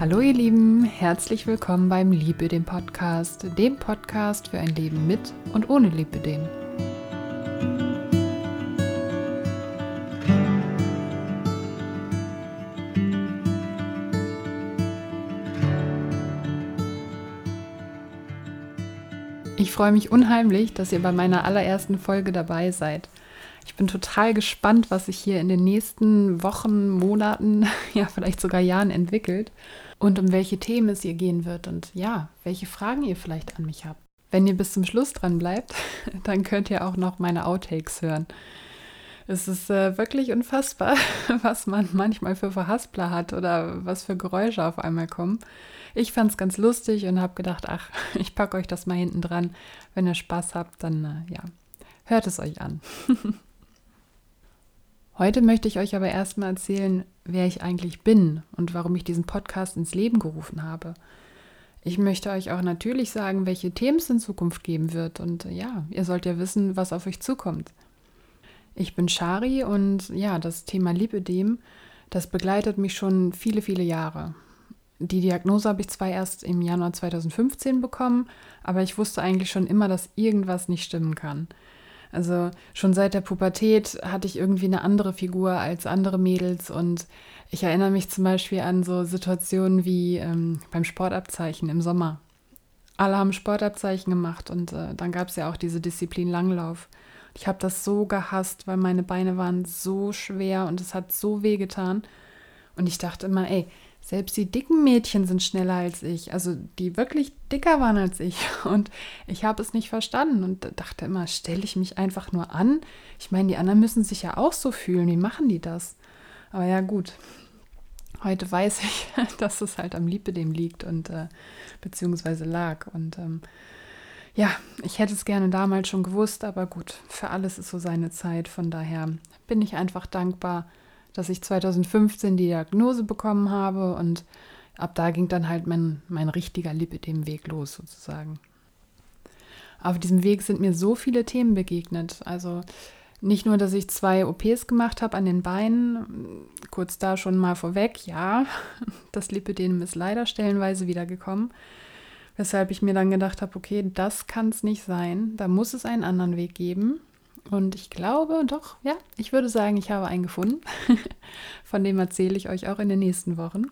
Hallo ihr Lieben, herzlich willkommen beim Liebe dem Podcast, dem Podcast für ein Leben mit und ohne Lipödem. Ich freue mich unheimlich, dass ihr bei meiner allerersten Folge dabei seid. Ich bin total gespannt, was sich hier in den nächsten Wochen, Monaten, ja vielleicht sogar Jahren entwickelt und um welche Themen es hier gehen wird und ja, welche Fragen ihr vielleicht an mich habt. Wenn ihr bis zum Schluss dran bleibt, dann könnt ihr auch noch meine Outtakes hören. Es ist äh, wirklich unfassbar, was man manchmal für Verhaspler hat oder was für Geräusche auf einmal kommen. Ich fand es ganz lustig und habe gedacht, ach, ich packe euch das mal hinten dran. Wenn ihr Spaß habt, dann äh, ja, hört es euch an. Heute möchte ich euch aber erstmal erzählen, wer ich eigentlich bin und warum ich diesen Podcast ins Leben gerufen habe. Ich möchte euch auch natürlich sagen, welche Themen es in Zukunft geben wird. Und ja, ihr sollt ja wissen, was auf euch zukommt. Ich bin Shari und ja, das Thema Lipödem, das begleitet mich schon viele, viele Jahre. Die Diagnose habe ich zwar erst im Januar 2015 bekommen, aber ich wusste eigentlich schon immer, dass irgendwas nicht stimmen kann. Also schon seit der Pubertät hatte ich irgendwie eine andere Figur als andere Mädels und ich erinnere mich zum Beispiel an so Situationen wie ähm, beim Sportabzeichen im Sommer. Alle haben Sportabzeichen gemacht und äh, dann gab es ja auch diese Disziplin Langlauf. Ich habe das so gehasst, weil meine Beine waren so schwer und es hat so weh getan. Und ich dachte immer, ey, selbst die dicken Mädchen sind schneller als ich, also die wirklich dicker waren als ich. Und ich habe es nicht verstanden und dachte immer, stelle ich mich einfach nur an? Ich meine, die anderen müssen sich ja auch so fühlen. Wie machen die das? Aber ja, gut. Heute weiß ich, dass es halt am Lipidem liegt und äh, beziehungsweise lag. Und ähm, ja, ich hätte es gerne damals schon gewusst, aber gut, für alles ist so seine Zeit. Von daher bin ich einfach dankbar, dass ich 2015 die Diagnose bekommen habe und ab da ging dann halt mein, mein richtiger Lipidem-Weg los sozusagen. Auf diesem Weg sind mir so viele Themen begegnet. Also nicht nur, dass ich zwei OPs gemacht habe an den Beinen, kurz da schon mal vorweg, ja, das Lipidem ist leider stellenweise wiedergekommen. Weshalb ich mir dann gedacht habe, okay, das kann es nicht sein, da muss es einen anderen Weg geben. Und ich glaube doch, ja, ich würde sagen, ich habe einen gefunden. Von dem erzähle ich euch auch in den nächsten Wochen.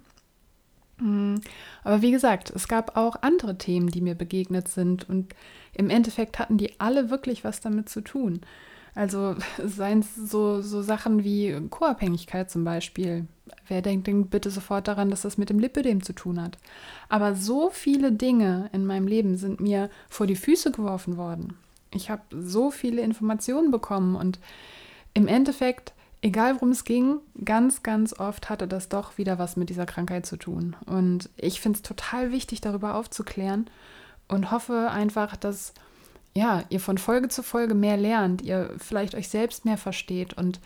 Mm, aber wie gesagt, es gab auch andere Themen, die mir begegnet sind und im Endeffekt hatten die alle wirklich was damit zu tun. Also seien es so, so Sachen wie Co-Abhängigkeit zum Beispiel. Wer denkt denn bitte sofort daran, dass das mit dem Lipödem zu tun hat? Aber so viele Dinge in meinem Leben sind mir vor die Füße geworfen worden ich habe so viele Informationen bekommen und im Endeffekt, egal worum es ging, ganz, ganz oft hatte das doch wieder was mit dieser Krankheit zu tun. Und ich finde es total wichtig, darüber aufzuklären und hoffe einfach, dass ja, ihr von Folge zu Folge mehr lernt, ihr vielleicht euch selbst mehr versteht und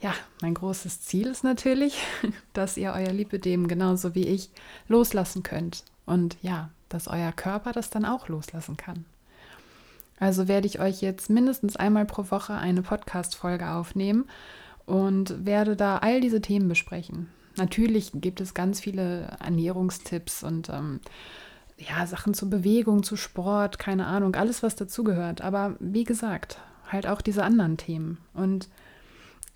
ja, mein großes Ziel ist natürlich, dass ihr euer Lipidem genauso wie ich loslassen könnt und ja, dass euer Körper das dann auch loslassen kann. Also werde ich euch jetzt mindestens einmal pro Woche eine Podcast-Folge aufnehmen und werde da all diese Themen besprechen. Natürlich gibt es ganz viele Ernährungstipps und ähm, ja, Sachen zur Bewegung, zu Sport, keine Ahnung, alles, was dazugehört. Aber wie gesagt, halt auch diese anderen Themen. Und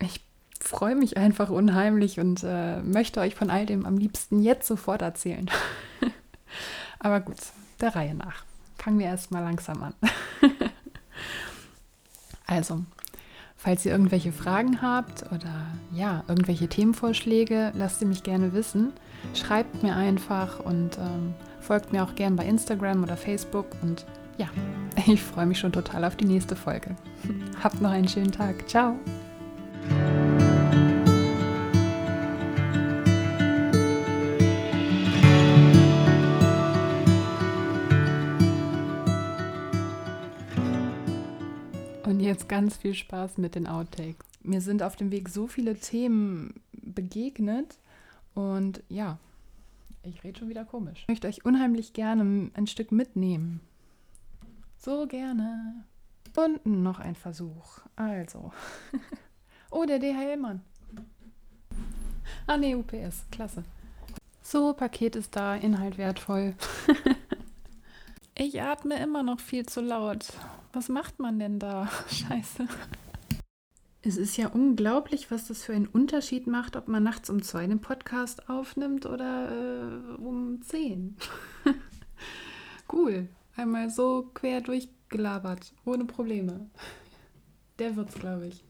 ich freue mich einfach unheimlich und äh, möchte euch von all dem am liebsten jetzt sofort erzählen. Aber gut, der Reihe nach fangen wir erstmal langsam an. also, falls ihr irgendwelche Fragen habt oder ja, irgendwelche Themenvorschläge, lasst sie mich gerne wissen. Schreibt mir einfach und ähm, folgt mir auch gerne bei Instagram oder Facebook und ja, ich freue mich schon total auf die nächste Folge. Habt noch einen schönen Tag. Ciao. Jetzt ganz viel Spaß mit den Outtakes. Mir sind auf dem Weg so viele Themen begegnet und ja, ich rede schon wieder komisch. Ich möchte euch unheimlich gerne ein Stück mitnehmen. So gerne. Und noch ein Versuch. Also. oh, der DHL-Mann. Ah, nee, UPS. Klasse. So, Paket ist da, Inhalt wertvoll. ich atme immer noch viel zu laut. Was macht man denn da? Scheiße. Es ist ja unglaublich, was das für einen Unterschied macht, ob man nachts um zwei den Podcast aufnimmt oder äh, um zehn. cool. Einmal so quer durchgelabert, ohne Probleme. Der wird's, glaube ich.